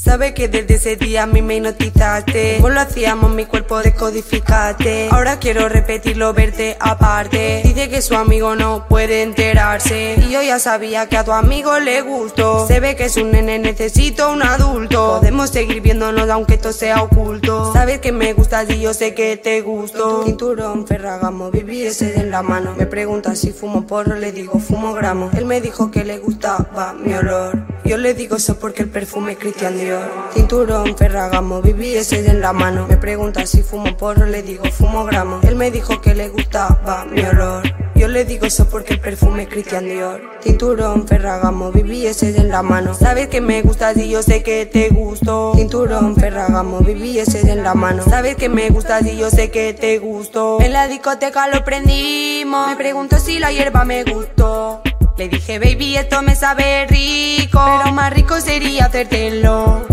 Sabe que desde ese día a mí me hipnotizaste. Como lo hacíamos mi cuerpo descodificaste Ahora quiero repetirlo, verte aparte. Dice que su amigo no puede enterarse. Y yo ya sabía que a tu amigo le gustó. Se ve que es un nene, necesito un adulto. Podemos seguir viéndonos aunque esto sea oculto. Sabes que me gustas y yo sé que te gusto. Cinturón, Ferragamo, viví ese en la mano. Me pregunta si fumo porro, le digo fumo gramo. Él me dijo que le gustaba mi olor Yo le digo eso porque el perfume es Christian Dior. Cinturón, Ferragamo, viví ese en la mano. Me pregunta si fumo porro, le digo fumo gramo Él me dijo que le gustaba mi olor. Yo le digo eso porque el perfume es Christian Dior. Cinturón, Ferragamo, viví ese en la mano. Sabes que me gustas y yo sé que te gusto. Cinturón, Ferragamo, viví ese en la mano. Sabes que me gustas y yo sé que te gusto. En la discoteca lo prendimos. Me pregunto si la hierba me gustó Le dije baby esto me sabe rico Pero más rico sería hacértelo.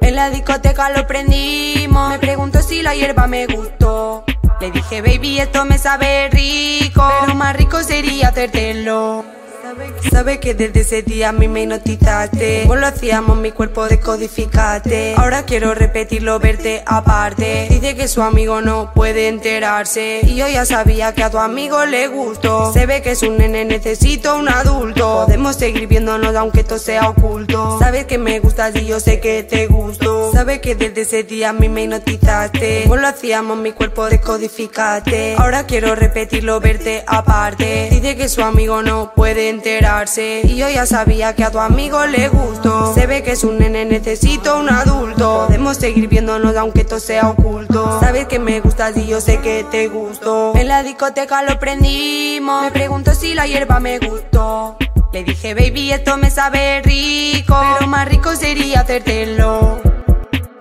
En la discoteca lo prendimos. Me pregunto si la hierba me gustó. Le dije, baby, esto me sabe rico, pero más rico sería hacértelo. Sabe que desde ese día a mí me hipnotizaste. Como lo hacíamos mi cuerpo descodificaste Ahora quiero repetirlo, verte aparte. Dice que su amigo no puede enterarse. Y yo ya sabía que a tu amigo le gustó. Se ve que es un nene, necesito un adulto. Podemos seguir viéndonos aunque esto sea oculto. Sabes que me gustas y yo sé que te gusto. Sabe que desde ese día a mí me hipnotizaste. Como lo hacíamos mi cuerpo descodificaste Ahora quiero repetirlo, verte aparte. Dice que su amigo no puede enterarse y yo ya sabía que a tu amigo le gustó. Se ve que es un nene, necesito un adulto. Podemos seguir viéndonos aunque esto sea oculto. Sabes que me gustas y yo sé que te gusto. En la discoteca lo prendimos. Me pregunto si la hierba me gustó. Le dije baby esto me sabe rico. Pero más rico sería hacértelo.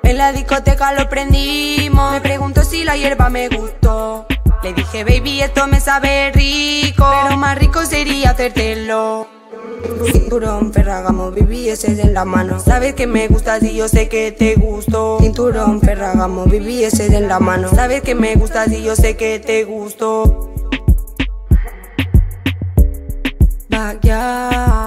En la discoteca lo prendimos. Me pregunto si la hierba me gustó le dije, baby, esto me sabe rico, pero más rico sería hacértelo. Cinturón, Ferragamo, viví ese en la mano. Sabes que me gustas y yo sé que te gusto. Cinturón, Ferragamo, viví ese en la mano. Sabes que me gustas y yo sé que te gusto. Backyard